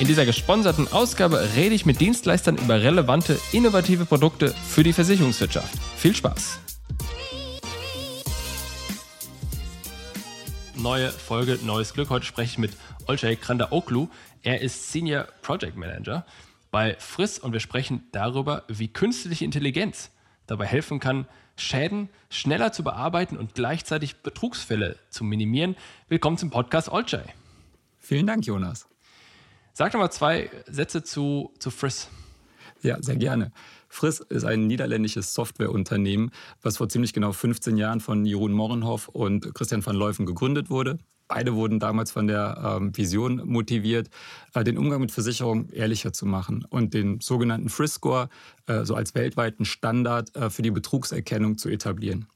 In dieser gesponserten Ausgabe rede ich mit Dienstleistern über relevante, innovative Produkte für die Versicherungswirtschaft. Viel Spaß! Neue Folge, neues Glück. Heute spreche ich mit Olcay Kranda Oklu. Er ist Senior Project Manager bei Friss und wir sprechen darüber, wie künstliche Intelligenz dabei helfen kann, Schäden schneller zu bearbeiten und gleichzeitig Betrugsfälle zu minimieren. Willkommen zum Podcast Olcay. Vielen Dank, Jonas. Sag doch mal zwei Sätze zu, zu Friss. Ja, sehr gerne. Friss ist ein niederländisches Softwareunternehmen, was vor ziemlich genau 15 Jahren von Jeroen Morrenhoff und Christian van Leuven gegründet wurde. Beide wurden damals von der ähm, Vision motiviert, äh, den Umgang mit Versicherungen ehrlicher zu machen und den sogenannten Friss-Score äh, so als weltweiten Standard äh, für die Betrugserkennung zu etablieren.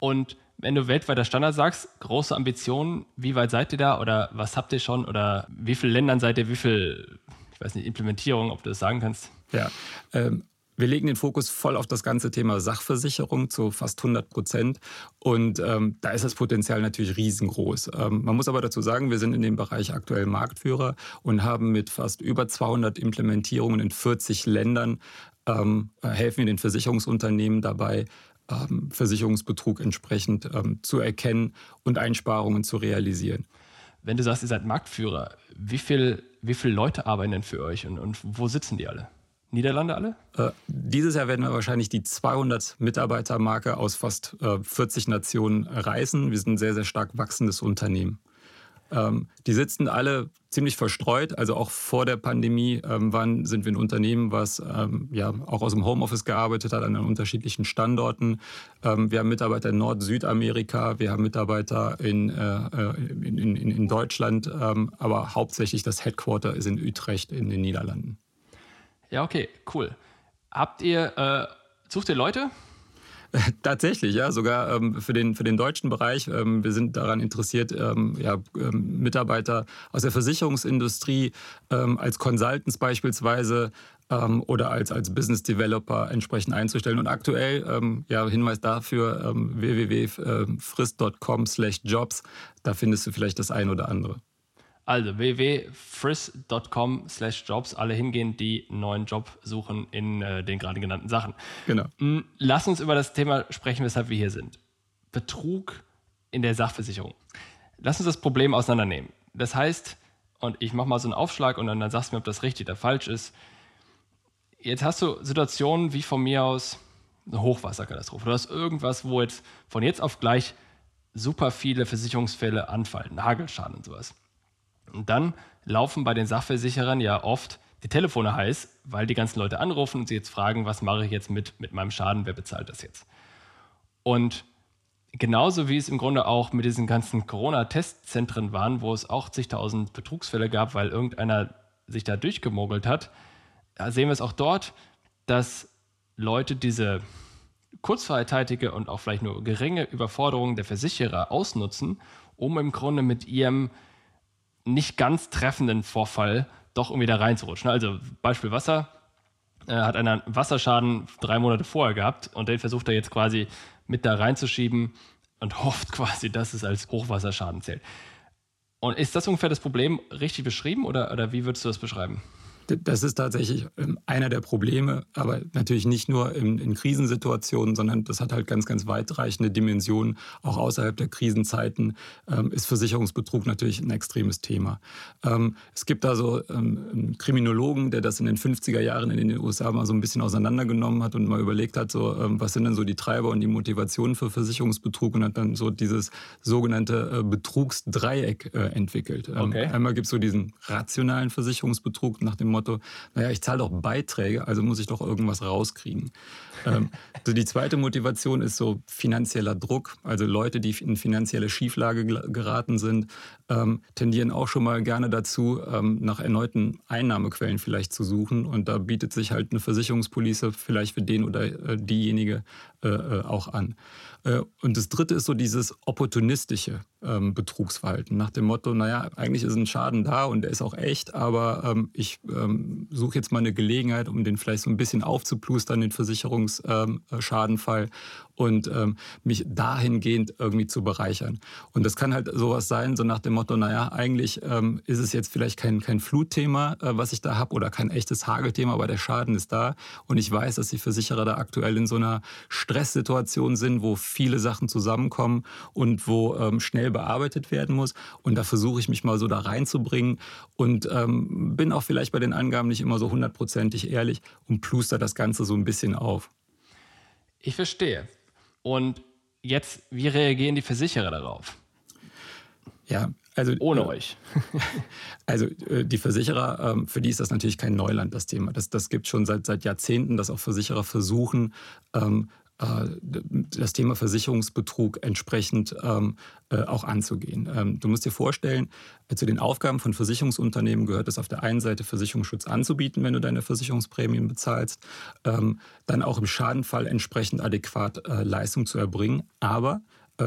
Und wenn du weltweiter Standard sagst, große Ambitionen, wie weit seid ihr da oder was habt ihr schon oder wie viele Ländern seid ihr, wie viel, ich weiß nicht, Implementierung, ob du das sagen kannst? Ja, ähm, wir legen den Fokus voll auf das ganze Thema Sachversicherung zu fast 100 Prozent. Und ähm, da ist das Potenzial natürlich riesengroß. Ähm, man muss aber dazu sagen, wir sind in dem Bereich aktuell Marktführer und haben mit fast über 200 Implementierungen in 40 Ländern ähm, helfen wir den Versicherungsunternehmen dabei, ähm, Versicherungsbetrug entsprechend ähm, zu erkennen und Einsparungen zu realisieren. Wenn du sagst, ihr seid Marktführer, wie, viel, wie viele Leute arbeiten denn für euch und, und wo sitzen die alle? Niederlande alle? Äh, dieses Jahr werden wir wahrscheinlich die 200 Mitarbeiter-Marke aus fast äh, 40 Nationen reißen. Wir sind ein sehr, sehr stark wachsendes Unternehmen. Ähm, die sitzen alle ziemlich verstreut. Also auch vor der Pandemie ähm, waren, sind wir ein Unternehmen, was ähm, ja auch aus dem Homeoffice gearbeitet hat an unterschiedlichen Standorten. Ähm, wir haben Mitarbeiter in Nord-Südamerika, wir haben Mitarbeiter in, äh, in, in, in, Deutschland, ähm, aber hauptsächlich das Headquarter ist in Utrecht in den Niederlanden. Ja, okay, cool. Habt ihr, äh, sucht ihr Leute? Tatsächlich, ja, sogar ähm, für, den, für den deutschen Bereich. Ähm, wir sind daran interessiert, ähm, ja, ähm, Mitarbeiter aus der Versicherungsindustrie ähm, als Consultants beispielsweise ähm, oder als, als Business Developer entsprechend einzustellen. Und aktuell, ja, Hinweis dafür, www.frist.com/jobs, da findest du vielleicht das ein oder andere. Also www.friss.com slash jobs, alle hingehen, die einen neuen Job suchen in äh, den gerade genannten Sachen. Genau. Mm, lass uns über das Thema sprechen, weshalb wir hier sind. Betrug in der Sachversicherung. Lass uns das Problem auseinandernehmen. Das heißt, und ich mache mal so einen Aufschlag und dann, dann sagst du mir, ob das richtig oder falsch ist. Jetzt hast du Situationen wie von mir aus eine Hochwasserkatastrophe. Du hast irgendwas, wo jetzt von jetzt auf gleich super viele Versicherungsfälle anfallen, Hagelschaden und sowas. Und dann laufen bei den Sachversicherern ja oft die Telefone heiß, weil die ganzen Leute anrufen und sie jetzt fragen, was mache ich jetzt mit, mit meinem Schaden, wer bezahlt das jetzt? Und genauso wie es im Grunde auch mit diesen ganzen Corona-Testzentren waren, wo es auch zigtausend Betrugsfälle gab, weil irgendeiner sich da durchgemogelt hat, sehen wir es auch dort, dass Leute diese kurzfreitätige und auch vielleicht nur geringe Überforderung der Versicherer ausnutzen, um im Grunde mit ihrem nicht ganz treffenden Vorfall doch irgendwie da reinzurutschen. Also Beispiel Wasser, äh, hat einer Wasserschaden drei Monate vorher gehabt und den versucht er jetzt quasi mit da reinzuschieben und hofft quasi, dass es als Hochwasserschaden zählt. Und ist das ungefähr das Problem richtig beschrieben oder, oder wie würdest du das beschreiben? Das ist tatsächlich ähm, einer der Probleme, aber natürlich nicht nur in, in, Krisensituationen, sondern das hat halt ganz, ganz weitreichende Dimensionen. Auch außerhalb der Krisenzeiten ähm, ist Versicherungsbetrug natürlich ein extremes Thema. Ähm, es gibt da so ähm, einen Kriminologen, der das in den 50er Jahren in den USA mal so ein bisschen auseinandergenommen hat und mal überlegt hat, so, ähm, was sind denn so die Treiber und die Motivationen für Versicherungsbetrug und hat dann so dieses sogenannte äh, Betrugsdreieck äh, entwickelt. Ähm, okay. Einmal gibt es so diesen rationalen Versicherungsbetrug nach dem Motto, naja, ich zahle doch Beiträge, also muss ich doch irgendwas rauskriegen. Ähm, die zweite Motivation ist so finanzieller Druck. Also Leute, die in finanzielle Schieflage geraten sind, ähm, tendieren auch schon mal gerne dazu, ähm, nach erneuten Einnahmequellen vielleicht zu suchen. Und da bietet sich halt eine Versicherungspolice vielleicht für den oder äh, diejenige äh, äh auch an. Und das dritte ist so dieses opportunistische ähm, Betrugsverhalten nach dem Motto, naja, eigentlich ist ein Schaden da und der ist auch echt, aber ich suche jetzt mal eine Gelegenheit, um den vielleicht so ein bisschen aufzuplustern, den Versicherungsschadenfall ähm, und ähm, mich dahingehend irgendwie zu bereichern. Und das kann halt sowas sein, so nach dem Motto, naja, eigentlich ähm, ist es jetzt vielleicht kein, kein Flutthema, äh, was ich da habe oder kein echtes Hagelthema, aber der Schaden ist da und ich weiß, dass die Versicherer da aktuell in so einer Stresssituation sind, wo viele Sachen zusammenkommen und wo schnell bearbeitet werden muss. Und da versuche ich mich mal so da reinzubringen und bin auch vielleicht bei den Angaben nicht immer so hundertprozentig ehrlich und pluster das Ganze so ein bisschen auf. Ich verstehe. Und jetzt, wie reagieren die Versicherer darauf? Ja, also ohne äh, euch. also äh, die Versicherer, ähm, für die ist das natürlich kein Neuland, das Thema. Das, das gibt schon seit, seit Jahrzehnten, dass auch Versicherer versuchen, ähm, äh, das Thema Versicherungsbetrug entsprechend ähm, äh, auch anzugehen. Ähm, du musst dir vorstellen, äh, zu den Aufgaben von Versicherungsunternehmen gehört es auf der einen Seite Versicherungsschutz anzubieten, wenn du deine Versicherungsprämien bezahlst, ähm, dann auch im Schadenfall entsprechend adäquat Leistung zu erbringen, aber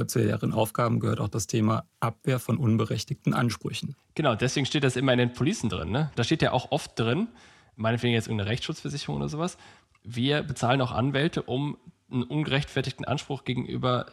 zu deren Aufgaben gehört auch das Thema Abwehr von unberechtigten Ansprüchen. Genau, deswegen steht das immer in den Policen drin. Ne? Da steht ja auch oft drin, meinetwegen jetzt irgendeine Rechtsschutzversicherung oder sowas, wir bezahlen auch Anwälte, um einen ungerechtfertigten Anspruch gegenüber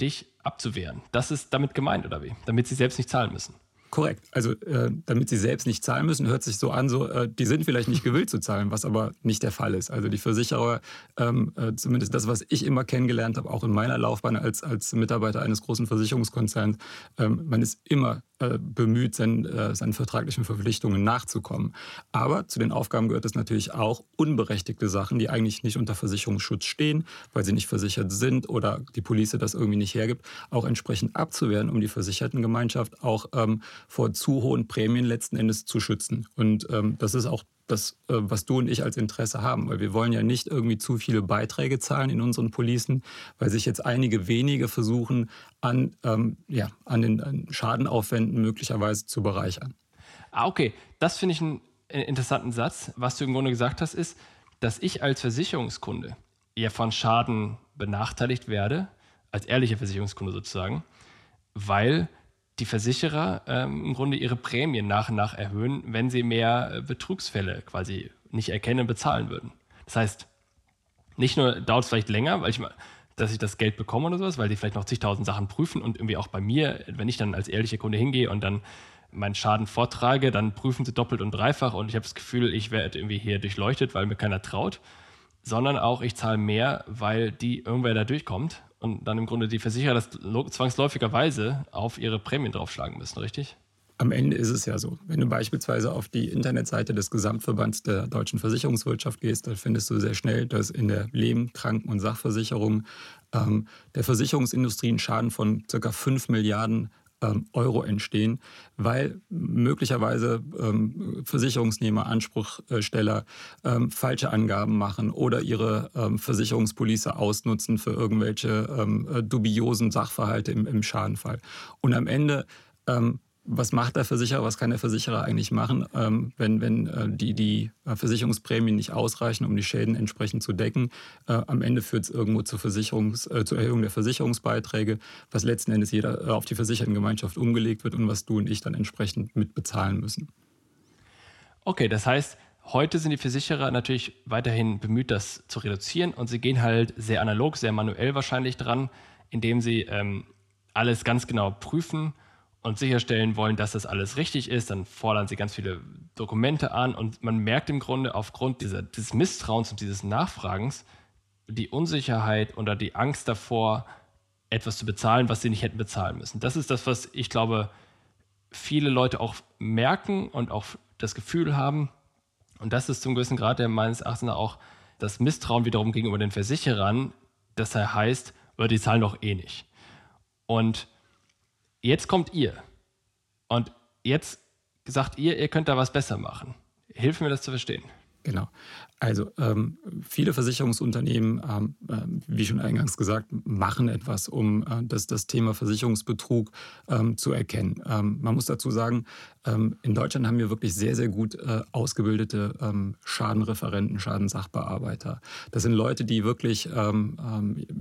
dich abzuwehren. Das ist damit gemeint, oder wie? Damit sie selbst nicht zahlen müssen. Korrekt. Also äh, damit sie selbst nicht zahlen müssen, hört sich so an, so äh, die sind vielleicht nicht gewillt zu zahlen, was aber nicht der Fall ist. Also die Versicherer, ähm, äh, zumindest das, was ich immer kennengelernt habe, auch in meiner Laufbahn als, als Mitarbeiter eines großen Versicherungskonzerns, ähm, man ist immer äh, bemüht, sein, äh, seinen vertraglichen Verpflichtungen nachzukommen. Aber zu den Aufgaben gehört es natürlich auch unberechtigte Sachen, die eigentlich nicht unter Versicherungsschutz stehen, weil sie nicht versichert sind oder die Police das irgendwie nicht hergibt, auch entsprechend abzuwehren, um die Versichertengemeinschaft auch ähm, vor zu hohen Prämien letzten Endes zu schützen. Und ähm, das ist auch das, äh, was du und ich als Interesse haben. Weil wir wollen ja nicht irgendwie zu viele Beiträge zahlen in unseren Policen, weil sich jetzt einige wenige versuchen, an, ähm, ja, an den Schadenaufwänden möglicherweise zu bereichern. Ah, okay. Das finde ich einen äh, interessanten Satz. Was du im Grunde gesagt hast, ist, dass ich als Versicherungskunde ja von Schaden benachteiligt werde, als ehrlicher Versicherungskunde sozusagen, weil die Versicherer ähm, im Grunde ihre Prämien nach und nach erhöhen, wenn sie mehr äh, Betrugsfälle quasi nicht erkennen und bezahlen würden. Das heißt, nicht nur dauert es vielleicht länger, weil ich mal, dass ich das Geld bekomme oder sowas, weil die vielleicht noch zigtausend Sachen prüfen und irgendwie auch bei mir, wenn ich dann als ehrlicher Kunde hingehe und dann meinen Schaden vortrage, dann prüfen sie doppelt und dreifach und ich habe das Gefühl, ich werde irgendwie hier durchleuchtet, weil mir keiner traut, sondern auch ich zahle mehr, weil die irgendwer da durchkommt und dann im Grunde die Versicherer das zwangsläufigerweise auf ihre Prämien draufschlagen müssen, richtig? Am Ende ist es ja so. Wenn du beispielsweise auf die Internetseite des Gesamtverbands der deutschen Versicherungswirtschaft gehst, dann findest du sehr schnell, dass in der Leben-, Kranken- und Sachversicherung ähm, der Versicherungsindustrie ein Schaden von ca. 5 Milliarden Euro entstehen, weil möglicherweise ähm, Versicherungsnehmer, Anspruchsteller ähm, falsche Angaben machen oder ihre ähm, Versicherungspolice ausnutzen für irgendwelche ähm, äh, dubiosen Sachverhalte im, Schadenfall. Und am Ende ähm, was macht der Versicherer, was kann der Versicherer eigentlich machen, ähm, wenn, wenn äh, die, die äh, Versicherungsprämien nicht ausreichen, um die Schäden entsprechend zu decken. Äh, am Ende führt es irgendwo zur, Versicherungs-, äh, zur Erhöhung der Versicherungsbeiträge, was letzten Endes jeder äh, auf die Versichertengemeinschaft umgelegt wird und was du und ich dann entsprechend mit bezahlen müssen. Okay, das heißt, heute sind die Versicherer natürlich weiterhin bemüht, das zu reduzieren und sie gehen halt sehr analog, sehr manuell wahrscheinlich dran, indem sie ähm, alles ganz genau prüfen und sicherstellen wollen, dass das alles richtig ist. Dann fordern sie ganz viele Dokumente an und man merkt im Grunde aufgrund dieser, dieses Misstrauens und dieses Nachfragens die Unsicherheit oder die Angst davor, etwas zu bezahlen, was sie nicht hätten bezahlen müssen. Das ist das, was ich glaube, viele Leute auch merken und auch das Gefühl haben. Und das ist zum gewissen Grad der meines Erachtens auch das Misstrauen wiederum gegenüber den Versicherern, dass er heißt, die zahlen doch eh nicht. Und jetzt kommt ihr. Und jetzt sagt ihr, ihr könnt da was besser machen. Hilf mir das zu verstehen. Genau. Also ähm, viele Versicherungsunternehmen, ähm, äh, wie schon eingangs gesagt, machen etwas, um äh, das, das Thema Versicherungsbetrug ähm, zu erkennen. Ähm, man muss dazu sagen, in Deutschland haben wir wirklich sehr, sehr gut äh, ausgebildete ähm, Schadenreferenten, Schadensachbearbeiter. Das sind Leute, die wirklich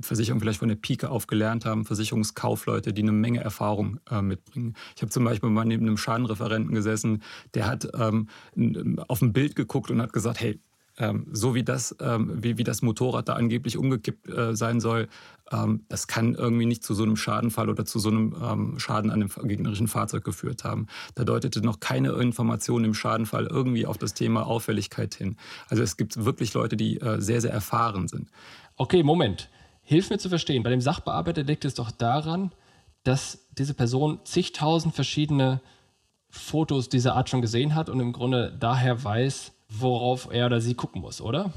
Versicherung vielleicht von der Pike auf gelernt haben, Versicherungskaufleute, die eine Menge Erfahrung äh, mitbringen. Ich habe zum Beispiel mal neben einem Schadenreferenten gesessen, der hat auf ein Bild geguckt und hat gesagt, hey, ähm, so wie das, ähm, wie, wie das Motorrad da angeblich umgekippt äh, sein soll, ähm, das kann irgendwie nicht zu so einem Schadenfall oder zu so einem ähm, Schaden an dem gegnerischen Fahrzeug geführt haben. Da deutete noch keine Information im Schadenfall irgendwie auf das Thema Auffälligkeit hin. Also es gibt wirklich Leute, die äh, sehr, sehr erfahren sind. Okay, Moment. Hilf mir zu verstehen. Bei dem Sachbearbeiter liegt es doch daran, dass diese Person zigtausend verschiedene Fotos dieser Art schon gesehen hat und im Grunde daher weiß, worauf er oder sie gucken muss, oder?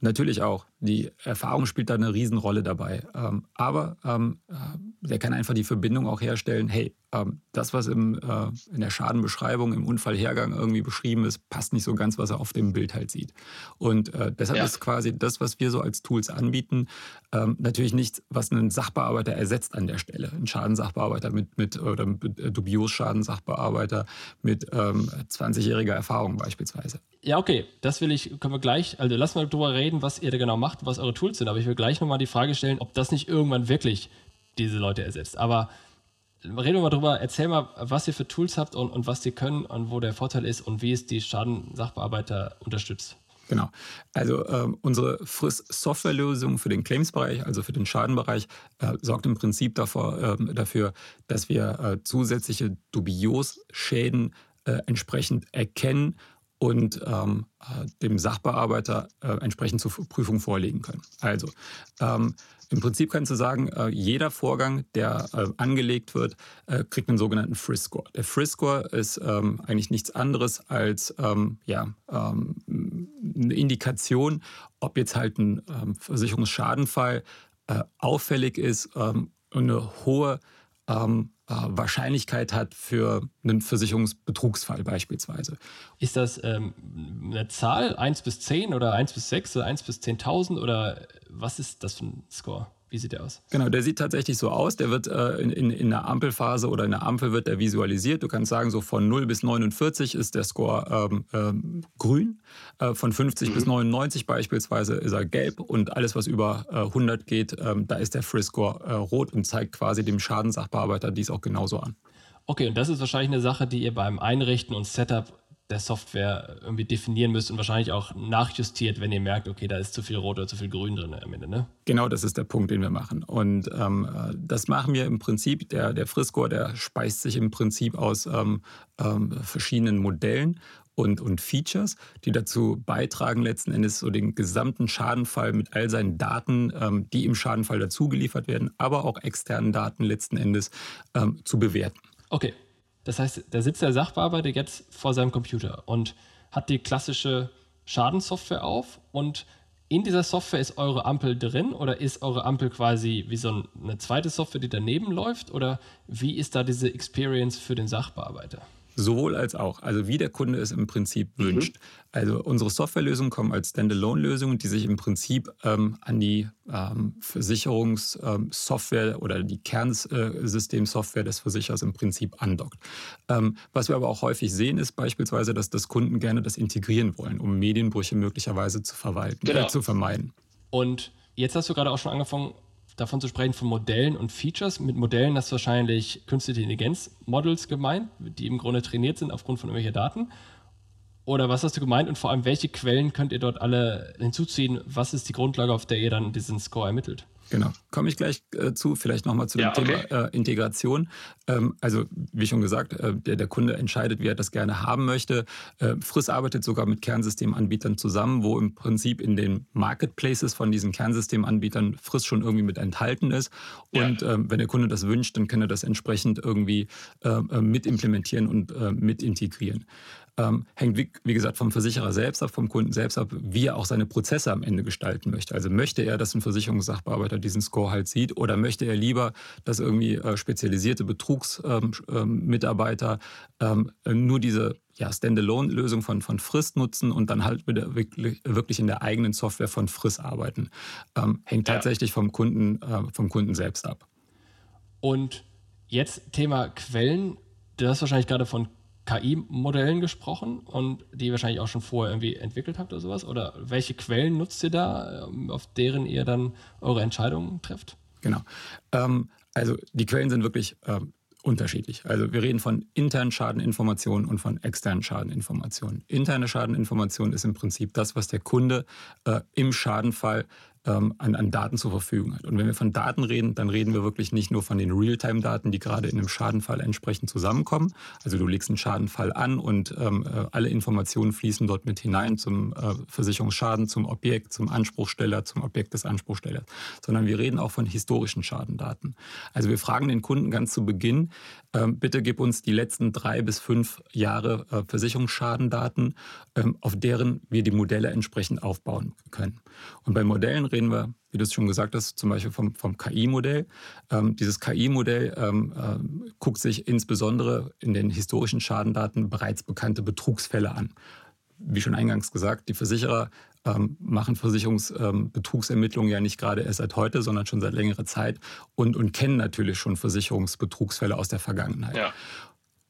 Natürlich auch. Die Erfahrung spielt da eine Riesenrolle dabei. Ähm, aber ähm, äh, der kann einfach die Verbindung auch herstellen, hey, ähm, das, was im, äh, in der Schadenbeschreibung, im Unfallhergang irgendwie beschrieben ist, passt nicht so ganz, was er auf dem Bild halt sieht. Und äh, deshalb ja. ist quasi das, was wir so als Tools anbieten, ähm, natürlich nichts, was einen Sachbearbeiter ersetzt an der Stelle. Ein Schadensachbearbeiter mit, mit oder mit, äh, dubios Schadensachbearbeiter mit ähm, 20-jähriger Erfahrung beispielsweise. Ja, okay, das will ich, können wir gleich, also lass mal drüber reden, was ihr da genau macht, was eure Tools sind. Aber ich will gleich nochmal die Frage stellen, ob das nicht irgendwann wirklich diese Leute ersetzt. Aber reden wir mal drüber, erzähl mal, was ihr für Tools habt und, und was die können und wo der Vorteil ist und wie es die Schadensachbearbeiter unterstützt. Genau. Also ähm, unsere Friss-Software-Lösung für den Claims-Bereich, also für den Schadenbereich, äh, sorgt im Prinzip davor, äh, dafür, dass wir äh, zusätzliche Dubios-Schäden äh, entsprechend erkennen und ähm, äh, dem Sachbearbeiter äh, entsprechend zur Prüfung vorlegen können. Also ähm, im Prinzip kannst du sagen, äh, jeder Vorgang, der äh, angelegt wird, äh, kriegt einen sogenannten Frisk-Score. Der Frisk-Score ist ähm, eigentlich nichts anderes als ähm, ja, ähm, eine Indikation, ob jetzt halt ein ähm, Versicherungsschadenfall äh, auffällig ist und eine hohe ähm, äh, Wahrscheinlichkeit hat für einen Versicherungsbetrugsfall beispielsweise. Ist das ähm, eine Zahl 1 bis 10 oder 1 bis 6 oder 1 bis 10.000 oder was ist das für ein Score? Wie sieht der aus? Genau, der sieht tatsächlich so aus. Der wird äh, in, in, in der Ampelphase oder in der Ampel wird der visualisiert. Du kannst sagen, so von 0 bis 49 ist der Score ähm, ähm, grün. Äh, von 50 mhm. bis 99 beispielsweise ist er gelb. Und alles, was über äh, 100 geht, ähm, da ist der Frisk-Score äh, rot und zeigt quasi dem Schadensachbearbeiter dies auch genauso an. Okay, und das ist wahrscheinlich eine Sache, die ihr beim Einrichten und Setup der Software irgendwie definieren müsst und wahrscheinlich auch nachjustiert, wenn ihr merkt, okay, da ist zu viel Rot oder zu viel Grün drin am Ende, ne? Genau, das ist der Punkt, den wir machen. Und ähm, das machen wir im Prinzip, der, der Friscore, der speist sich im Prinzip aus ähm, ähm, verschiedenen Modellen und, und Features, die dazu beitragen, letzten Endes so den gesamten Schadenfall mit all seinen Daten, ähm, die im Schadenfall dazugeliefert werden, aber auch externen Daten letzten Endes ähm, zu bewerten. Okay, das heißt, da sitzt der Sachbearbeiter jetzt vor seinem Computer und hat die klassische Schadenssoftware auf und in dieser Software ist eure Ampel drin oder ist eure Ampel quasi wie so eine zweite Software, die daneben läuft oder wie ist da diese Experience für den Sachbearbeiter? Sowohl als auch. Also wie der Kunde es im Prinzip mhm. wünscht. Also unsere Softwarelösungen kommen als Standalone-Lösungen, die sich im Prinzip ähm, an die ähm, Versicherungssoftware ähm, oder die Kernsystemsoftware des Versicherers im Prinzip andockt. Ähm, was wir aber auch häufig sehen, ist beispielsweise, dass das Kunden gerne das integrieren wollen, um Medienbrüche möglicherweise zu verwalten, genau. äh, zu vermeiden. Und jetzt hast du gerade auch schon angefangen, davon zu sprechen, von Modellen und Features. Mit Modellen hast du wahrscheinlich künstliche Intelligenz-Models gemeint, die im Grunde trainiert sind aufgrund von irgendwelcher Daten. Oder was hast du gemeint und vor allem, welche Quellen könnt ihr dort alle hinzuziehen? Was ist die Grundlage, auf der ihr dann diesen Score ermittelt? Genau, komme ich gleich äh, zu, vielleicht nochmal zu dem Ja, okay. Thema äh, Integration. Ähm, also, wie schon gesagt, äh, der, der Kunde entscheidet, wie er das gerne haben möchte. Äh, Friss arbeitet sogar mit Kernsystemanbietern zusammen, wo im Prinzip in den Marketplaces von diesen Kernsystemanbietern Friss schon irgendwie mit enthalten ist. Ja. Und ähm, wenn der Kunde das wünscht, dann kann er das entsprechend irgendwie äh, äh, mit implementieren und äh, mit integrieren. Ähm, hängt, wie, wie gesagt, vom Versicherer selbst ab, vom Kunden selbst ab, wie er auch seine Prozesse am Ende gestalten möchte. Also möchte er, dass ein Versicherungssachbearbeiter diesen Score halt sieht oder möchte er lieber, dass irgendwie äh, spezialisierte Betrugsmitarbeiter ähm, ähm, nur diese ja, Standalone-Lösung von, von Frist nutzen und dann halt wirklich, wirklich in der eigenen Software von Friss arbeiten. Ähm, hängt Ja. tatsächlich vom Kunden, äh, vom Kunden selbst ab. Und jetzt Thema Quellen. Du hast wahrscheinlich gerade von KI-Modellen gesprochen und die wahrscheinlich auch schon vorher irgendwie entwickelt habt oder sowas. Oder welche Quellen nutzt ihr da, ähm, auf deren ihr dann eure Entscheidungen trefft? Genau. Ähm, also die Quellen sind wirklich ähm, unterschiedlich. Also wir reden von internen Schadeninformationen und von externen Schadeninformationen. Interne Schadeninformation ist im Prinzip das, was der Kunde äh, im Schadenfall ähm, an, an Daten zur Verfügung hat. Und wenn wir von Daten reden, dann reden wir wirklich nicht nur von den Realtime-Daten, die gerade in einem Schadenfall entsprechend zusammenkommen. Also du legst einen Schadenfall an und ähm, äh, alle Informationen fließen dort mit hinein zum äh, Versicherungsschaden, zum Objekt, zum Anspruchsteller, zum Objekt des Anspruchstellers, sondern wir reden auch von historischen Schadendaten. Also wir fragen den Kunden ganz zu Beginn, ähm, bitte gib uns die letzten drei bis fünf Jahre äh, Versicherungsschadendaten, ähm, auf deren wir die Modelle entsprechend aufbauen können. Und bei Modellen reden wir, wie du es schon gesagt hast, zum Beispiel vom, vom KI-Modell. Ähm, dieses KI-Modell ähm, ähm, guckt sich insbesondere in den historischen Schadendaten bereits bekannte Betrugsfälle an. Wie schon eingangs gesagt, die Versicherer ähm, machen Versicherungsbetrugsermittlungen ja nicht gerade erst seit heute, sondern schon seit längerer Zeit und, und kennen natürlich schon Versicherungsbetrugsfälle aus der Vergangenheit.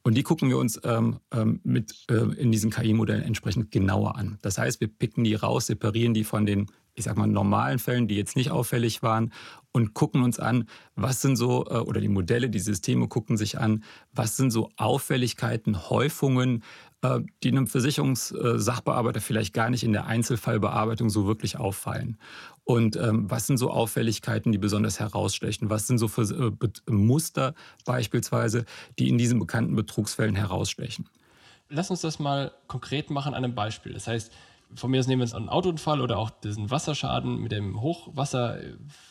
Und die gucken wir uns ähm, ähm, mit, äh, in diesen KI-Modellen entsprechend genauer an. Das heißt, wir picken die raus, separieren die von den, ich sag mal, normalen Fällen, die jetzt nicht auffällig waren und gucken uns an, was sind so, äh, oder die Modelle, die Systeme gucken sich an, was sind so Auffälligkeiten, Häufungen, äh, die einem Versicherungssachbearbeiter vielleicht gar nicht in der Einzelfallbearbeitung so wirklich auffallen. Und ähm, was sind so Auffälligkeiten, die besonders herausstechen? Was sind so für, äh, Muster beispielsweise, die in diesen bekannten Betrugsfällen herausstechen? Lass uns das mal konkret machen an einem Beispiel. Das heißt, von mir aus nehmen wir jetzt einen Autounfall oder auch diesen Wasserschaden mit dem Hochwasser.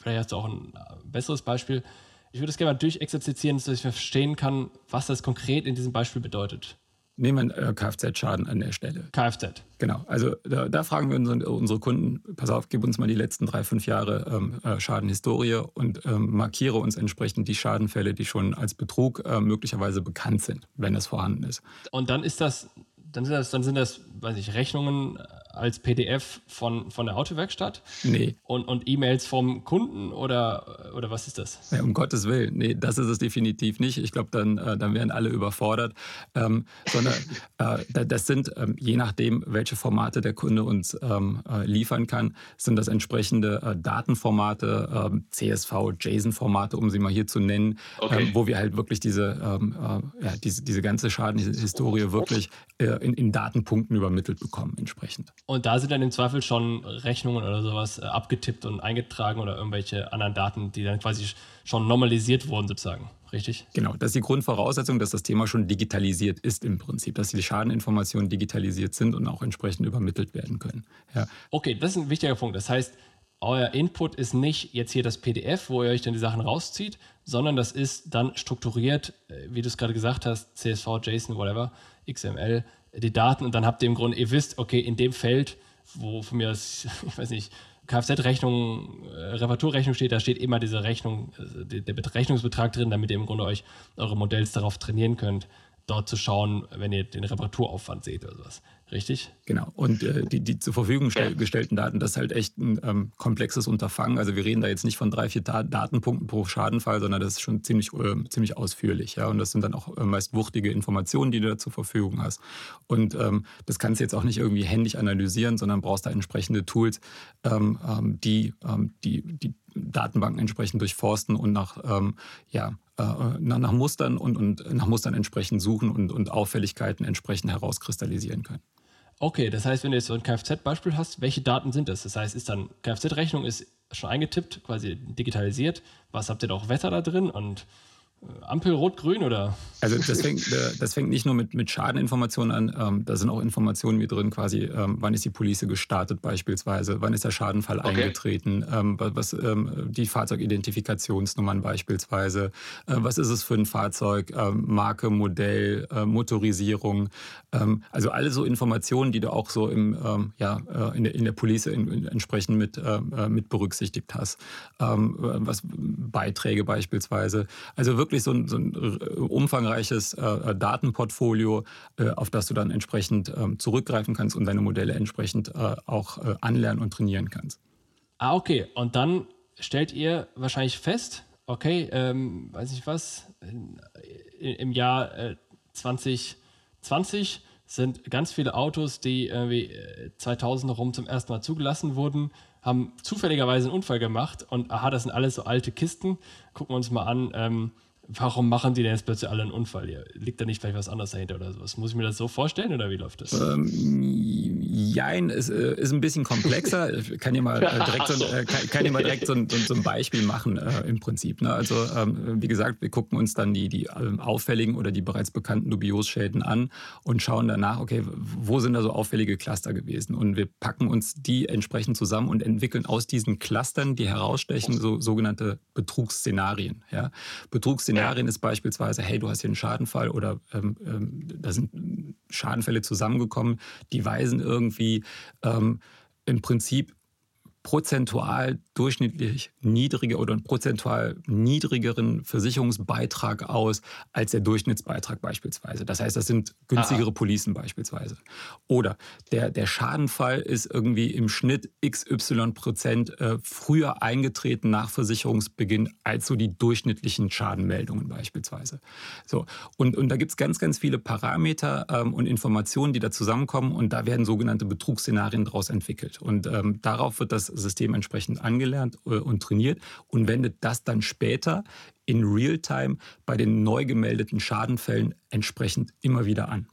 Vielleicht hast du auch ein äh, besseres Beispiel. Ich würde es gerne mal durchexerzizieren, dass ich verstehen kann, was das konkret in diesem Beispiel bedeutet. Nehmen wir einen äh, Kfz-Schaden an der Stelle. Kfz. Genau, also da, da fragen wir unsere, unsere Kunden, pass auf, gib uns mal die letzten drei, fünf Jahre ähm, äh, Schadenhistorie und ähm, markiere uns entsprechend die Schadenfälle, die schon als Betrug äh, möglicherweise bekannt sind, wenn das vorhanden ist. Und dann ist das, dann sind das, dann sind das, weiß ich, Rechnungen als PDF von, von der Autowerkstatt Nee, und, und E-Mails vom Kunden oder, oder was ist das? Ja, um Gottes Willen, nee, das ist es definitiv nicht. Ich glaube, dann, äh, dann wären alle überfordert. Ähm, sondern äh, da- das sind, ähm, je nachdem, welche Formate der Kunde uns ähm, äh, liefern kann, sind das entsprechende äh, Datenformate, ähm, CSV, JSON-Formate, um sie mal hier zu nennen, Okay. ähm, wo wir halt wirklich diese, ähm, äh, ja, diese, diese ganze Schadenhistorie wirklich äh, in, in Datenpunkten übermittelt bekommen entsprechend. Und da sind dann im Zweifel schon Rechnungen oder sowas äh, abgetippt und eingetragen oder irgendwelche anderen Daten, die dann quasi schon normalisiert wurden, sozusagen. Richtig? Genau, das ist die Grundvoraussetzung, dass das Thema schon digitalisiert ist im Prinzip, dass die Schadeninformationen digitalisiert sind und auch entsprechend übermittelt werden können. Ja, Okay, das ist ein wichtiger Punkt. Das heißt, euer Input ist nicht jetzt hier das PDF, wo ihr euch dann die Sachen rauszieht, sondern das ist dann strukturiert, äh, wie du es gerade gesagt hast, CSV, JSON, whatever, XML, die Daten und dann habt ihr im Grunde, ihr wisst, okay, in dem Feld, wo von mir aus, ich weiß nicht, Kfz-Rechnung, äh, Reparaturrechnung steht, da steht immer diese Rechnung, äh, der Rechnungsbetrag drin, damit ihr im Grunde euch eure Modells darauf trainieren könnt, dort zu schauen, wenn ihr den Reparaturaufwand seht oder sowas. Richtig? genau. Und äh, die, die zur Verfügung stell, gestellten Daten, das ist halt echt ein ähm, komplexes Unterfangen. Also wir reden da jetzt nicht von drei, vier Da- Datenpunkten pro Schadenfall, sondern das ist schon ziemlich, äh, ziemlich ausführlich. Ja? Und das sind dann auch äh, meist wuchtige Informationen, die du da zur Verfügung hast. Und ähm, das kannst du jetzt auch nicht irgendwie händisch analysieren, sondern brauchst da entsprechende Tools, ähm, ähm, die, ähm, die, die Datenbanken entsprechend durchforsten und nach, ähm, ja, äh, nach, nach Mustern und, und nach Mustern entsprechend suchen und, und Auffälligkeiten entsprechend herauskristallisieren können. Okay, das heißt, wenn du jetzt so ein Kfz-Beispiel hast, welche Daten sind das? Das heißt, ist dann Kfz-Rechnung ist schon eingetippt, quasi digitalisiert. Was habt ihr da auch Wetter da drin und Ampel rot-grün oder? Also das fängt, äh, das fängt nicht nur mit, mit Schadeninformationen an, ähm, da sind auch Informationen mit drin, quasi, ähm, wann ist die Police gestartet beispielsweise, wann ist der Schadenfall okay. eingetreten, ähm, was ähm, die Fahrzeugidentifikationsnummern beispielsweise, äh, was ist es für ein Fahrzeug, ähm, Marke, Modell, äh, Motorisierung, ähm, also alle so Informationen, die du auch so im, ja, äh, in, der, in der Police in, in, entsprechend mit, äh, mit berücksichtigt hast, was Beiträge beispielsweise, also wirklich wirklich so ein, so ein äh, umfangreiches äh, Datenportfolio, äh, auf das du dann entsprechend ähm, zurückgreifen kannst und deine Modelle entsprechend äh, auch äh, anlernen und trainieren kannst. Ah, okay. Und dann stellt ihr wahrscheinlich fest, okay, ähm, weiß ich was, im Jahr 2020 sind ganz viele Autos, die irgendwie 2000 rum zum ersten Mal zugelassen wurden, haben zufälligerweise einen Unfall gemacht und aha, das sind alles so alte Kisten. Gucken wir uns mal an, ähm, warum machen die denn jetzt plötzlich alle einen Unfall hier? Liegt da nicht vielleicht was anderes dahinter oder sowas? Muss ich mir das so vorstellen oder wie läuft das? Ähm, jein, es äh, ist ein bisschen komplexer. Ich kann dir mal äh, direkt, so, äh, kann, kann dir mal direkt so, ein, so ein Beispiel machen äh, im Prinzip. Ne? Also ähm, wie gesagt, wir gucken uns dann die, die ähm, auffälligen oder die bereits bekannten Dubiosschäden an und schauen danach, okay, wo sind da so auffällige Cluster gewesen? Und wir packen uns die entsprechend zusammen und entwickeln aus diesen Clustern, die herausstechen, so sogenannte Betrugsszenarien. Ja? Betrugsszenarien Szenarien ist beispielsweise, hey, du hast hier einen Schadenfall oder ähm, ähm, da sind Schadenfälle zusammengekommen, die weisen irgendwie ähm, im Prinzip prozentual durchschnittlich niedriger oder einen prozentual niedrigeren Versicherungsbeitrag aus als der Durchschnittsbeitrag beispielsweise. Das heißt, das sind günstigere Aha. Policen beispielsweise. Oder der, der Schadenfall ist irgendwie im Schnitt XY Prozent äh, früher eingetreten nach Versicherungsbeginn als so die durchschnittlichen Schadenmeldungen beispielsweise. So. Und, und da gibt es ganz, ganz viele Parameter ähm, und Informationen, die da zusammenkommen und da werden sogenannte Betrugsszenarien daraus entwickelt. Und ähm, darauf wird das System entsprechend angelernt äh, und trainiert und wendet das dann später in Realtime bei den neu gemeldeten Schadenfällen entsprechend immer wieder an.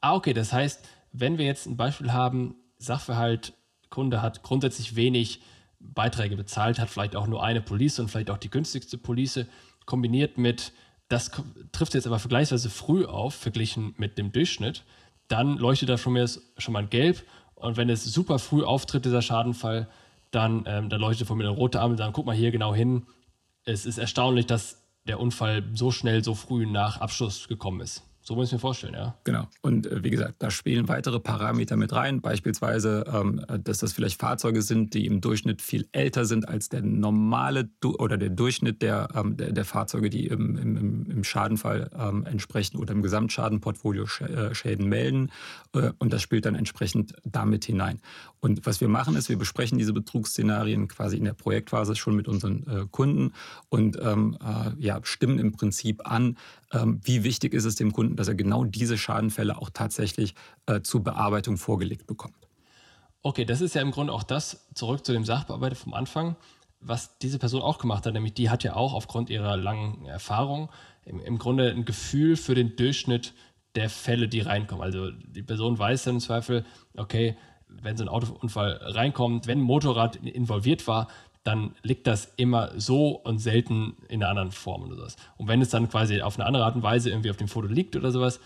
Ah, okay, das heißt, wenn wir jetzt ein Beispiel haben, Sachverhalt, Kunde hat grundsätzlich wenig Beiträge bezahlt, hat vielleicht auch nur eine Police und vielleicht auch die günstigste Police, kombiniert mit, das trifft jetzt aber vergleichsweise früh auf, verglichen mit dem Durchschnitt, dann leuchtet da schon, schon mal gelb und wenn es super früh auftritt, dieser Schadenfall, dann, ähm, dann leuchtet von mir eine rote Ampel und sagen, guck mal hier genau hin. Es ist erstaunlich, dass der Unfall so schnell, so früh nach Abschluss gekommen ist. So muss ich mir vorstellen, ja. Genau. Und äh, wie gesagt, da spielen weitere Parameter mit rein. Beispielsweise, ähm, dass das vielleicht Fahrzeuge sind, die im Durchschnitt viel älter sind als der normale du oder der Durchschnitt der, ähm, der, der, Fahrzeuge, die im, im, im Schadenfall ähm, entsprechend oder im Gesamtschadenportfolio Sch äh, Schäden melden. Äh, und das spielt dann entsprechend damit hinein. Und was wir machen ist, wir besprechen diese Betrugsszenarien quasi in der Projektphase schon mit unseren äh, Kunden und ähm, äh, ja, stimmen im Prinzip an, ähm, wie wichtig ist es dem Kunden, dass er genau diese Schadenfälle auch tatsächlich äh, zur Bearbeitung vorgelegt bekommt. Okay, das ist ja im Grunde auch das, zurück zu dem Sachbearbeiter vom Anfang, was diese Person auch gemacht hat, nämlich die hat ja auch aufgrund ihrer langen Erfahrung im, im Grunde ein Gefühl für den Durchschnitt der Fälle, die reinkommen. Also die Person weiß dann im Zweifel, okay, wenn so ein Autounfall reinkommt, wenn ein Motorrad involviert war, dann liegt das immer so und selten in einer anderen Form oder sowas. Und wenn es dann quasi auf eine andere Art und Weise irgendwie auf dem Foto liegt oder sowas,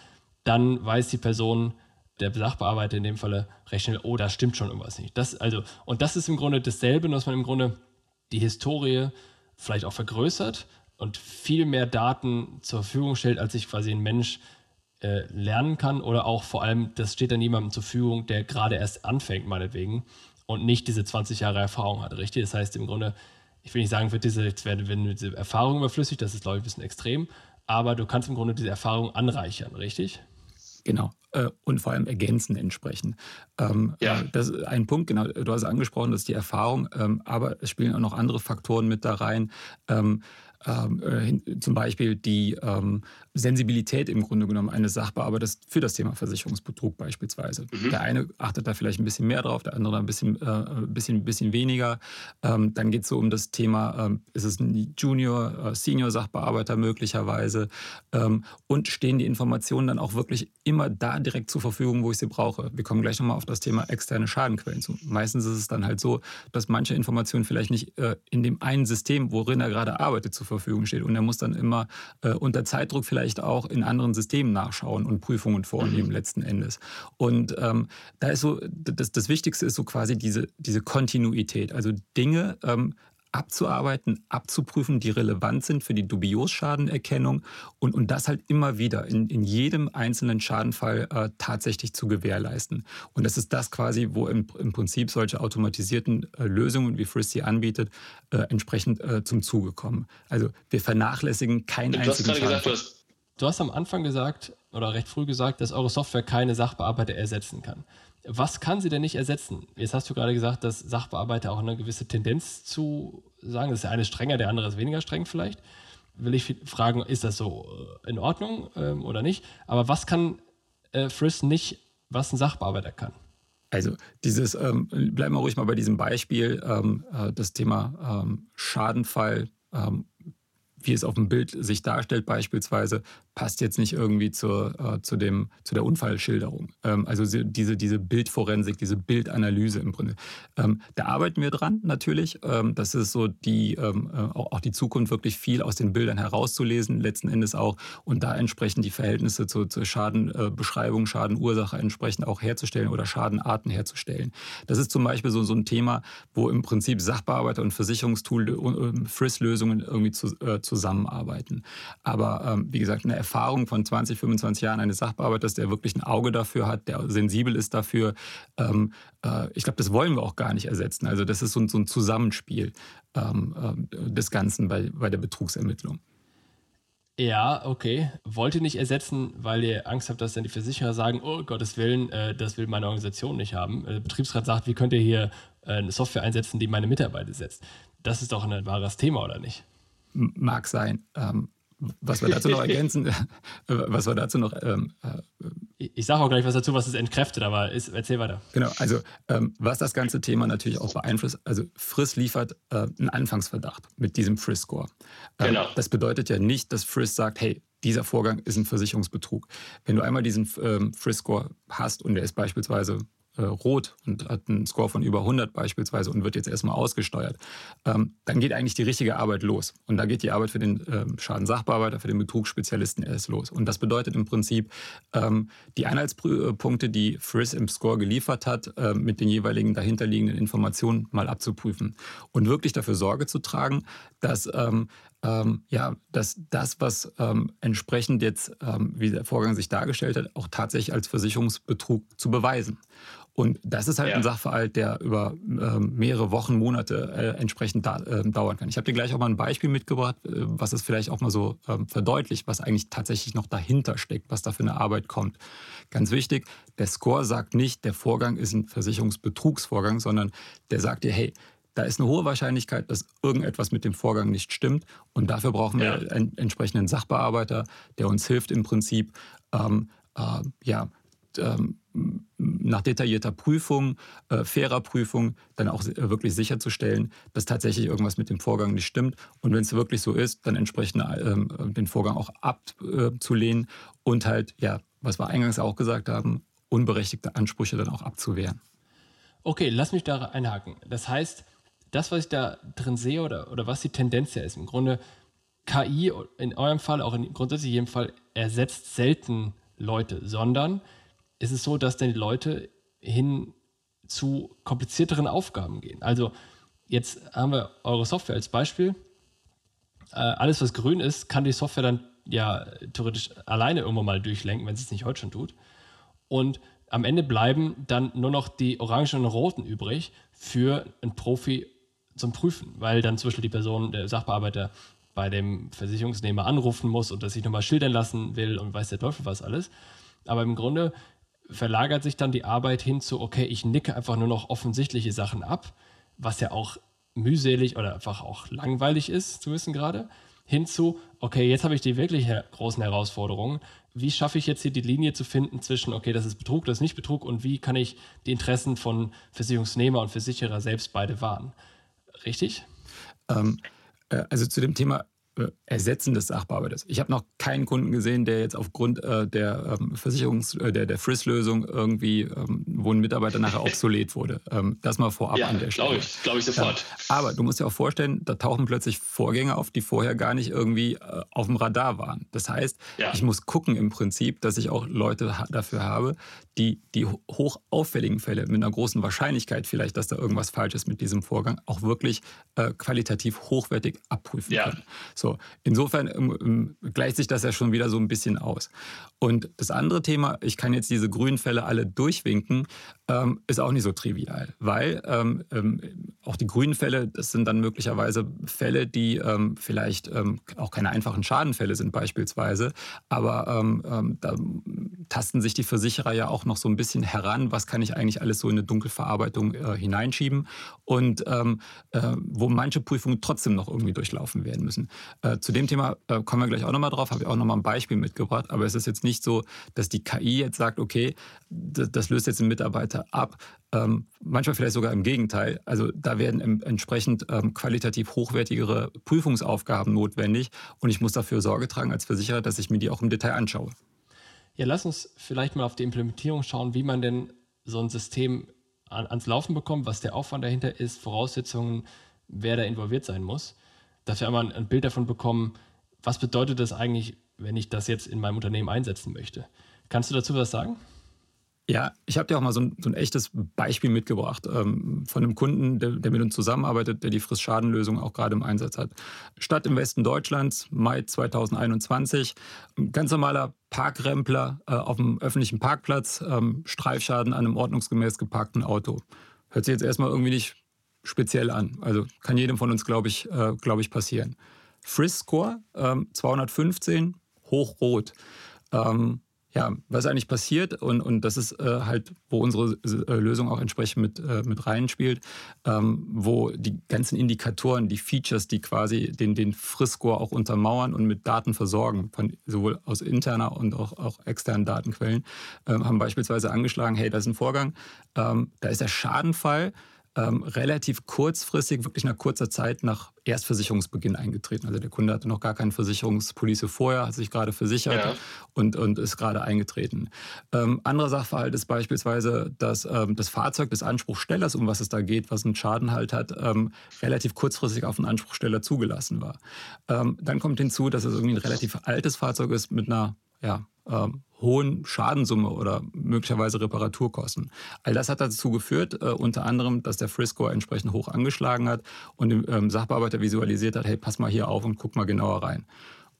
dann weiß die Person, der Sachbearbeiter in dem Falle recht schnell, oh, da stimmt schon irgendwas nicht. Das, also, und das ist im Grunde dasselbe, dass man im Grunde die Historie vielleicht auch vergrößert und viel mehr Daten zur Verfügung stellt, als sich quasi ein Mensch äh, lernen kann oder auch vor allem, das steht dann jemandem zur Verfügung, der gerade erst anfängt, meinetwegen und nicht diese 20 Jahre Erfahrung hat, richtig? Das heißt im Grunde, ich will nicht sagen, wird diese, werden diese Erfahrung überflüssig, das ist, glaube ich, ein bisschen extrem, aber du kannst im Grunde diese Erfahrung anreichern, richtig? Genau. Äh, und vor allem ergänzen entsprechend. Ähm, ja. Äh, das ist ein Punkt, genau, du hast angesprochen, das ist die Erfahrung, ähm, aber es spielen auch noch andere Faktoren mit da rein. Ähm, ähm, äh, zum Beispiel die ähm, Sensibilität im Grunde genommen eines Sachbearbeiters für das Thema Versicherungsbetrug beispielsweise. Mhm. Der eine achtet da vielleicht ein bisschen mehr drauf, der andere ein bisschen, äh, bisschen, bisschen weniger. Ähm, dann geht es so um das Thema, ist es ein Junior, äh, Senior Sachbearbeiter möglicherweise und stehen die Informationen dann auch wirklich immer da direkt zur Verfügung, wo ich sie brauche. Wir kommen gleich nochmal auf das Thema externe Schadenquellen zu. Meistens ist es dann halt so, dass manche Informationen vielleicht nicht äh, in dem einen System, worin er gerade arbeitet, zur Verfügung steht. Und er muss dann immer äh, unter Zeitdruck vielleicht auch in anderen Systemen nachschauen und Prüfungen vornehmen mhm. letzten Endes. Und ähm, da ist so, das, das Wichtigste ist so quasi diese, diese Kontinuität. Also Dinge ähm, abzuarbeiten, abzuprüfen, die relevant sind für die Dubiosschadenerkennung und, und das halt immer wieder in, in jedem einzelnen Schadenfall äh, tatsächlich zu gewährleisten. Und das ist das quasi, wo im, im Prinzip solche automatisierten äh, Lösungen, wie Fristy anbietet, äh, entsprechend äh, zum Zuge kommen. Also wir vernachlässigen keinen einzigen Schadenfall. Gesagt, du, hast du hast am Anfang gesagt, oder recht früh gesagt, dass eure Software keine Sachbearbeiter ersetzen kann. Was kann sie denn nicht ersetzen? Jetzt hast du gerade gesagt, dass Sachbearbeiter auch eine gewisse Tendenz zu sagen, das ist der eine strenger, der andere ist weniger streng vielleicht. Will ich fragen, ist das so äh, in Ordnung ähm, oder nicht? Aber was kann äh, Friss nicht, was ein Sachbearbeiter kann? Also dieses, ähm, bleiben wir ruhig mal bei diesem Beispiel, ähm, äh, das Thema ähm, Schadenfall, ähm, wie es auf dem Bild sich darstellt beispielsweise, passt jetzt nicht irgendwie zur, äh, zu, dem, zu der Unfallschilderung. Ähm, also diese, diese Bildforensik, diese Bildanalyse im Grunde. Ähm, da arbeiten wir dran natürlich. Ähm, das ist so die, ähm, äh, auch, auch, die Zukunft, wirklich viel aus den Bildern herauszulesen, letzten Endes auch. Und da entsprechend die Verhältnisse zur, zur Schadenbeschreibung, äh, Schadenursache entsprechend auch herzustellen oder Schadenarten herzustellen. Das ist zum Beispiel so, so ein Thema, wo im Prinzip Sachbearbeiter und Versicherungstool, äh, FRIS-Lösungen irgendwie zu, äh, zusammenarbeiten. Aber ähm, wie gesagt, eine Erfahrung von 20, 25 Jahren eines Sachbearbeiters, der wirklich ein Auge dafür hat, der sensibel ist dafür. Ähm, äh, ich glaube, das wollen wir auch gar nicht ersetzen. Also das ist so, so ein Zusammenspiel ähm, äh, des Ganzen bei, bei der Betrugsermittlung. Ja, okay. Wollt ihr nicht ersetzen, weil ihr Angst habt, dass dann die Versicherer sagen, oh Gottes Willen, äh, das will meine Organisation nicht haben. Der Betriebsrat sagt, wie könnt ihr hier äh, eine Software einsetzen, die meine Mitarbeiter setzt? Das ist doch ein wahres Thema, oder nicht? Mag sein. Ähm, was wir dazu noch ergänzen, was wir dazu noch. Ähm, äh, ich sage auch gleich was dazu, was es entkräftet, aber ist, erzähl weiter. Genau, also ähm, was das ganze Thema natürlich auch beeinflusst, also Friss liefert äh, einen Anfangsverdacht mit diesem Friss-Score. Ähm, genau. Das bedeutet ja nicht, dass Friss sagt, hey, dieser Vorgang ist ein Versicherungsbetrug. Wenn du einmal diesen ähm, Friss-Score hast und der ist beispielsweise äh, rot und hat einen Score von über 100 beispielsweise und wird jetzt erstmal ausgesteuert, ähm, dann geht eigentlich die richtige Arbeit los. Und da geht die Arbeit für den ähm, Schadensachbearbeiter, für den Betrugsspezialisten erst los. Und das bedeutet im Prinzip, ähm, die Einheitspunkte, die Friss im Score geliefert hat, äh, mit den jeweiligen dahinterliegenden Informationen mal abzuprüfen und wirklich dafür Sorge zu tragen, dass ähm, ähm, ja, dass das, was ähm, entsprechend jetzt, ähm, wie der Vorgang sich dargestellt hat, auch tatsächlich als Versicherungsbetrug zu beweisen. Und das ist halt ja. ein Sachverhalt, der über äh, mehrere Wochen, Monate äh, entsprechend da, äh, dauern kann. Ich habe dir gleich auch mal ein Beispiel mitgebracht, äh, was es vielleicht auch mal so ähm, verdeutlicht, was eigentlich tatsächlich noch dahinter steckt, was da für eine Arbeit kommt. Ganz wichtig, der Score sagt nicht, der Vorgang ist ein Versicherungsbetrugsvorgang, sondern der sagt dir, hey, da ist eine hohe Wahrscheinlichkeit, dass irgendetwas mit dem Vorgang nicht stimmt. Und dafür brauchen wir ja. einen entsprechenden Sachbearbeiter, der uns hilft im Prinzip, ähm, äh, ja, ähm, nach detaillierter Prüfung, äh, fairer Prüfung, dann auch wirklich sicherzustellen, dass tatsächlich irgendwas mit dem Vorgang nicht stimmt. Und wenn es wirklich so ist, dann entsprechend äh, den Vorgang auch abzulehnen und halt, ja, was wir eingangs auch gesagt haben, unberechtigte Ansprüche dann auch abzuwehren. Okay, lass mich da einhaken. Das heißt, das, was ich da drin sehe oder, oder was die Tendenz ja ist, im Grunde KI in eurem Fall, auch in grundsätzlich jedem Fall, ersetzt selten Leute, sondern ist es so, dass dann die Leute hin zu komplizierteren Aufgaben gehen. Also jetzt haben wir eure Software als Beispiel. Äh, alles, was grün ist, kann die Software dann ja theoretisch alleine irgendwann mal durchlenken, wenn sie es nicht heute schon tut. Und am Ende bleiben dann nur noch die orangen und roten übrig für einen Profi zum Prüfen, weil dann zum Beispiel die Person, der Sachbearbeiter, bei dem Versicherungsnehmer anrufen muss und das sich nochmal schildern lassen will und weiß der Teufel was alles. Aber im Grunde verlagert sich dann die Arbeit hin zu, okay, ich nicke einfach nur noch offensichtliche Sachen ab, was ja auch mühselig oder einfach auch langweilig ist zu wissen gerade. hinzu, okay, jetzt habe ich die wirklich großen Herausforderungen. Wie schaffe ich jetzt hier die Linie zu finden zwischen, okay, das ist Betrug, das ist nicht Betrug und wie kann ich die Interessen von Versicherungsnehmer und Versicherer selbst beide wahren? Richtig? Ähm, äh, also zu dem Thema äh, Ersetzen des Sachbearbeiters. Ich habe noch keinen Kunden gesehen, der jetzt aufgrund äh, der ähm, Versicherungs-, äh, der, der FRIS-Lösung irgendwie, ähm, wo ein Mitarbeiter nachher obsolet wurde. Ähm, das mal vorab ja, an der Stelle. glaube ich, glaube ich sofort. Ja, aber du musst dir auch vorstellen, da tauchen plötzlich Vorgänge auf, die vorher gar nicht irgendwie äh, auf dem Radar waren. Das heißt, ja. ich muss gucken im Prinzip, dass ich auch Leute dafür habe, die die hoch auffälligen Fälle mit einer großen Wahrscheinlichkeit vielleicht, dass da irgendwas falsch ist mit diesem Vorgang, auch wirklich äh, qualitativ hochwertig abprüfen können. So, insofern ähm, ähm, gleicht sich das ja schon wieder so ein bisschen aus. Und das andere Thema, ich kann jetzt diese grünen Fälle alle durchwinken, ähm, ist auch nicht so trivial, weil ähm, ähm, auch die grünen Fälle, das sind dann möglicherweise Fälle, die ähm, vielleicht auch keine einfachen Schadenfälle sind beispielsweise, aber da tasten sich die Versicherer ja auch noch so ein bisschen heran, was kann ich eigentlich alles so in eine Dunkelverarbeitung äh, hineinschieben und äh, wo manche Prüfungen trotzdem noch irgendwie durchlaufen werden müssen. Äh, zu dem Thema äh, kommen wir gleich auch nochmal drauf, habe ich auch nochmal ein Beispiel mitgebracht. Aber es ist jetzt nicht so, dass die KI jetzt sagt, okay, das, das löst jetzt den Mitarbeiter ab. Ähm, manchmal vielleicht sogar im Gegenteil. Also da werden im, entsprechend ähm, qualitativ hochwertigere Prüfungsaufgaben notwendig und ich muss dafür Sorge tragen als Versicherer, dass ich mir die auch im Detail anschaue. Ja, lass uns vielleicht mal auf die Implementierung schauen, wie man denn so ein System an, ans Laufen bekommt, was der Aufwand dahinter ist, Voraussetzungen, wer da involviert sein muss dass wir einmal ein Bild davon bekommen, was bedeutet das eigentlich, wenn ich das jetzt in meinem Unternehmen einsetzen möchte. Kannst du dazu was sagen? Ja, ich habe dir auch mal so ein, so ein echtes Beispiel mitgebracht ähm, von einem Kunden, der, der, mit uns zusammenarbeitet, der die Fristschadenlösung auch gerade im Einsatz hat. Stadt im Westen Deutschlands, Mai 2021. Ein ganz normaler Parkrempler äh, auf dem öffentlichen Parkplatz, ähm, Streifschaden an einem ordnungsgemäß geparkten Auto. Hört sich jetzt erstmal irgendwie nicht speziell an. Also kann jedem von uns, glaube ich, äh, glaub ich, passieren. Frisk-Score ähm, 215, hochrot. Ähm, ja, was eigentlich passiert, und, und das ist äh, halt, wo unsere äh, Lösung auch entsprechend mit, äh, mit reinspielt, ähm, wo die ganzen Indikatoren, die Features, die quasi den, den Frisk-Score auch untermauern und mit Daten versorgen, von, sowohl aus interner und auch, auch externen Datenquellen, ähm, haben beispielsweise angeschlagen, hey, da ist ein Vorgang, ähm, da ist der Schadenfall, ähm, relativ kurzfristig, wirklich nach kurzer Zeit nach Erstversicherungsbeginn eingetreten. Also der Kunde hatte noch gar keine Versicherungspolice vorher, hat sich gerade versichert ja. und, und ist gerade eingetreten. Ähm, anderer Sachverhalt ist beispielsweise, dass ähm, das Fahrzeug des Anspruchstellers, um was es da geht, was einen Schaden halt hat, ähm, relativ kurzfristig auf den Anspruchsteller zugelassen war. Ähm, dann kommt hinzu, dass es irgendwie ein relativ altes Fahrzeug ist mit einer ja, ähm, hohen Schadensumme oder möglicherweise Reparaturkosten. All das hat dazu geführt, äh, unter anderem, dass der Frisco entsprechend hoch angeschlagen hat und dem ähm, Sachbearbeiter visualisiert hat, hey, pass mal hier auf und guck mal genauer rein.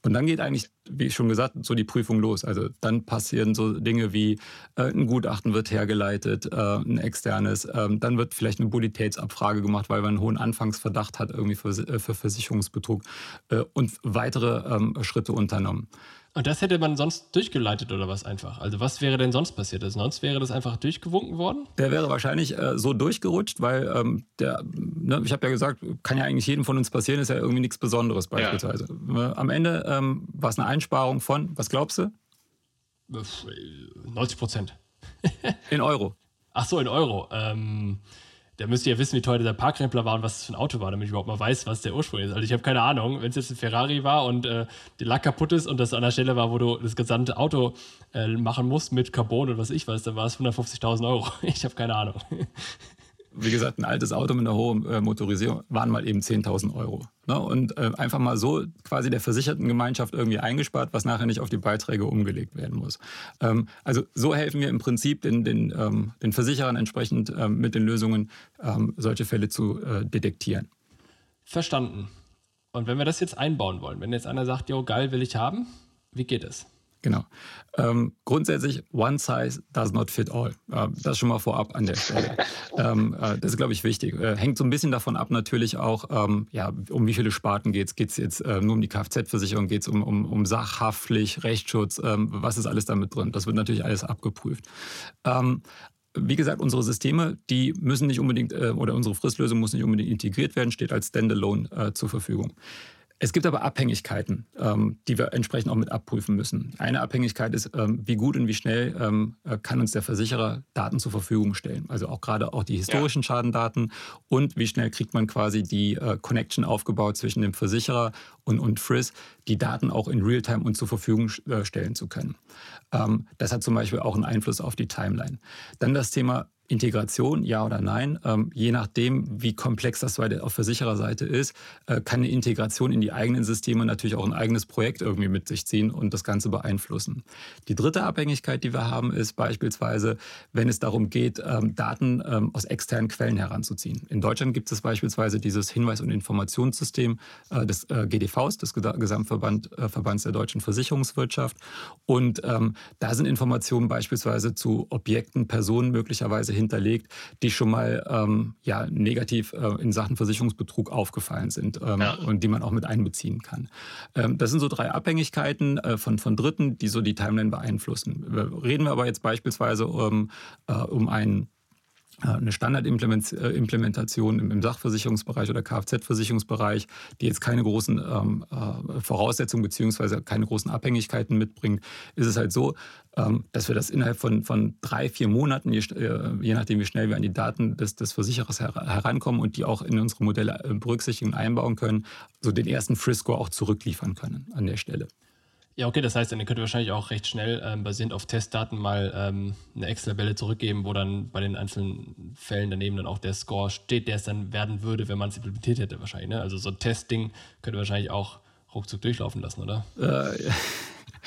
Und dann geht eigentlich, wie schon gesagt, so die Prüfung los. Also dann passieren so Dinge wie äh, ein Gutachten wird hergeleitet, äh, ein externes, äh, dann wird vielleicht eine Bonitätsabfrage gemacht, weil man einen hohen Anfangsverdacht hat irgendwie für, äh, für Versicherungsbetrug äh, und weitere ähm, Schritte unternommen. Und das hätte man sonst durchgeleitet oder was einfach? Also was wäre denn sonst passiert? Also sonst wäre das einfach durchgewunken worden? Der wäre wahrscheinlich äh, so durchgerutscht, weil ähm, der, ne, ich habe ja gesagt, kann ja eigentlich jedem von uns passieren, ist ja irgendwie nichts Besonderes beispielsweise. Ja. Äh, am Ende ähm, war es eine Einsparung von, was glaubst du? 90 Prozent. in Euro. Ach so, in Euro. Ähm, der müsste ja wissen, wie teuer dieser Parkrempler war und was das für ein Auto war, damit ich überhaupt mal weiß, was der Ursprung ist. Also ich habe keine Ahnung, wenn es jetzt ein Ferrari war und äh, der Lack kaputt ist und das an der Stelle war, wo du das gesamte Auto äh, machen musst mit Carbon und was ich weiß, dann war es 150.000 Euro. Ich habe keine Ahnung wie gesagt, ein altes Auto mit einer hohen äh, Motorisierung waren mal eben 10.000 Euro. Ne? Und äh, einfach mal so quasi der versicherten Gemeinschaft irgendwie eingespart, was nachher nicht auf die Beiträge umgelegt werden muss. Ähm, also so helfen wir im Prinzip den, den, ähm, den Versicherern entsprechend ähm, mit den Lösungen, solche Fälle zu äh, detektieren. Verstanden. Und wenn wir das jetzt einbauen wollen, wenn jetzt einer sagt, jo, geil, will ich haben, wie geht es? Genau. Ähm, grundsätzlich, one size does not fit all. Äh, das schon mal vorab an der Stelle. ähm, äh, das ist, glaube ich, wichtig. Äh, hängt so ein bisschen davon ab, natürlich auch, ähm, ja, um wie viele Sparten geht es. Geht es jetzt äh, nur um die Kfz-Versicherung? Geht es um, um, um Sachhaftpflicht, Rechtsschutz? Ähm, was ist alles damit drin? Das wird natürlich alles abgeprüft. Ähm, wie gesagt, unsere Systeme, die müssen nicht unbedingt, äh, oder unsere Fristlösung muss nicht unbedingt integriert werden, steht als Standalone äh, zur Verfügung. Es gibt aber Abhängigkeiten, ähm, die wir entsprechend auch mit abprüfen müssen. Eine Abhängigkeit ist, ähm, wie gut und wie schnell ähm, äh, kann uns der Versicherer Daten zur Verfügung stellen. Also auch gerade auch die historischen ja. Schadendaten und wie schnell kriegt man quasi die äh, Connection aufgebaut zwischen dem Versicherer und, und Frizz, die Daten auch in Realtime uns zur Verfügung äh, stellen zu können. Ähm, das hat zum Beispiel auch einen Einfluss auf die Timeline. Dann das Thema Integration, ja oder nein. Ähm, je nachdem, wie komplex das auf Versichererseite ist, äh, kann eine Integration in die eigenen Systeme natürlich auch ein eigenes Projekt irgendwie mit sich ziehen und das Ganze beeinflussen. Die dritte Abhängigkeit, die wir haben, ist beispielsweise, wenn es darum geht, ähm, Daten ähm, aus externen Quellen heranzuziehen. In Deutschland gibt es beispielsweise dieses Hinweis- und Informationssystem äh, des äh, GDVs, des Gesamtverbands äh, der deutschen Versicherungswirtschaft. Und ähm, da sind Informationen beispielsweise zu Objekten, Personen möglicherweise hinterlegt, die schon mal ähm, ja, negativ äh, in Sachen Versicherungsbetrug aufgefallen sind ähm, ja. und die man auch mit einbeziehen kann. Ähm, das sind so drei Abhängigkeiten äh, von, von Dritten, die so die Timeline beeinflussen. Reden wir aber jetzt beispielsweise um, äh, um einen eine Standardimplementation im Sachversicherungsbereich oder Kfz-Versicherungsbereich, die jetzt keine großen ähm, äh, Voraussetzungen beziehungsweise keine großen Abhängigkeiten mitbringt, ist es halt so, ähm, dass wir das innerhalb von, von drei, vier Monaten, je, äh, je, nachdem wie schnell wir an die Daten des, des Versicherers her herankommen und die auch in unsere Modelle berücksichtigen und einbauen können, so den ersten Frisco auch zurückliefern können an der Stelle. Ja, okay, das heißt, dann könnt ihr wahrscheinlich auch recht schnell ähm, basierend auf Testdaten mal ähm, eine Excel-Tabelle zurückgeben, wo dann bei den einzelnen Fällen daneben dann auch der Score steht, der es dann werden würde, wenn man es implementiert hätte wahrscheinlich. Ne? Also so ein Testding könnt ihr wahrscheinlich auch ruckzuck durchlaufen lassen, oder? Äh,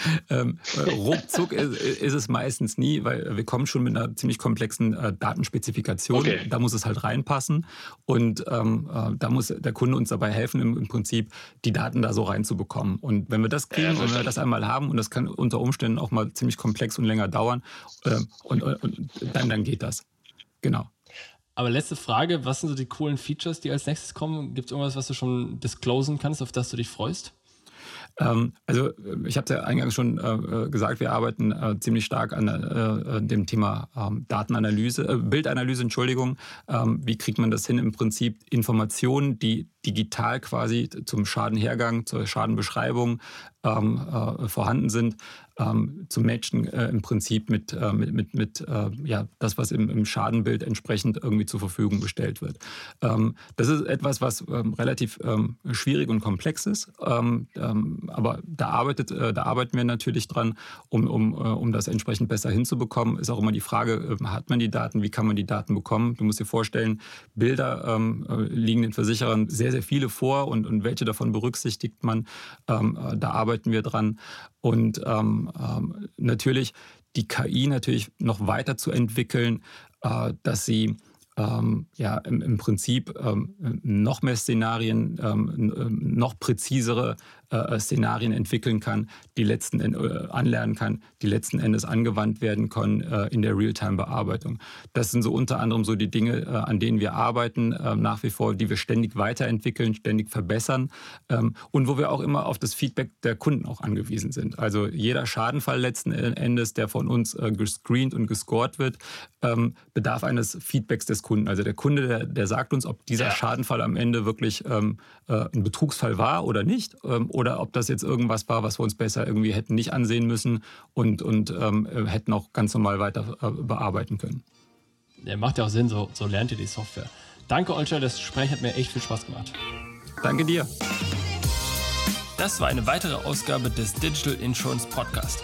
ähm, äh, ruckzuck ist, ist, es meistens nie, weil wir kommen schon mit einer ziemlich komplexen äh, Datenspezifikation. Okay. Da muss es halt reinpassen. Und ähm, äh, da muss der Kunde uns dabei helfen, im, im, Prinzip die Daten da so reinzubekommen. Und wenn wir das kriegen ja, und wir das einmal haben, und das kann unter Umständen auch mal ziemlich komplex und länger dauern, äh, und, und dann, dann geht das. Genau. Aber letzte Frage, was sind so die coolen Features, die als nächstes kommen? Gibt es irgendwas, was du schon disclosen kannst, auf das du dich freust? Ähm, also ich habe es ja eingangs schon äh, äh, gesagt, wir arbeiten äh, ziemlich stark an äh, äh dem Thema ähm, Datenanalyse, äh, Bildanalyse, Entschuldigung. Ähm, wie kriegt man das hin, im Prinzip Informationen, die digital quasi zum Schadenhergang, zur Schadenbeschreibung vorhanden sind, ähm, zu matchen äh, im Prinzip mit, äh, mit, mit, mit äh, ja, das, was im, im, Schadenbild entsprechend irgendwie zur Verfügung gestellt wird. Ähm, das ist etwas, was ähm, relativ ähm, schwierig und komplex ist, ähm, ähm, aber da, arbeitet, äh, da arbeiten wir natürlich dran, um, um, äh, um das entsprechend besser hinzubekommen. Ist auch immer die Frage, hat man die Daten, wie kann man die Daten bekommen? Du musst dir vorstellen, Bilder äh, liegen den Versicherern sehr, sehr viele vor und, und welche davon berücksichtigt man. da arbeiten wir dran. Und ähm, ähm, natürlich die KI natürlich noch weiter zu entwickeln, äh, dass sie ähm, ja im, im Prinzip ähm, noch mehr Szenarien, ähm, noch präzisere äh, Szenarien entwickeln kann, die letzten äh, anlernen kann, die letzten Endes angewandt werden können äh, in der Realtime-Bearbeitung. Das sind so unter anderem so die Dinge, äh, an denen wir arbeiten, äh, nach wie vor, die wir ständig weiterentwickeln, ständig verbessern ähm, und wo wir auch immer auf das Feedback der Kunden auch angewiesen sind. Also jeder Schadenfall letzten Endes, der von uns äh, gescreent und gescored wird, ähm, bedarf eines Feedbacks des Kunden. Also der Kunde, der, der sagt uns, ob dieser ja. Schadenfall am Ende wirklich ähm, ein Betrugsfall war oder nicht ähm, oder ob das jetzt irgendwas war, was wir uns besser irgendwie hätten nicht ansehen müssen und, und ähm, hätten auch ganz normal weiter äh, bearbeiten können. Ja, macht ja auch Sinn, so, so lernt ihr die Software. Danke, Olscher, das Gespräch hat mir echt viel Spaß gemacht. Danke dir. Das war eine weitere Ausgabe des Digital Insurance Podcast.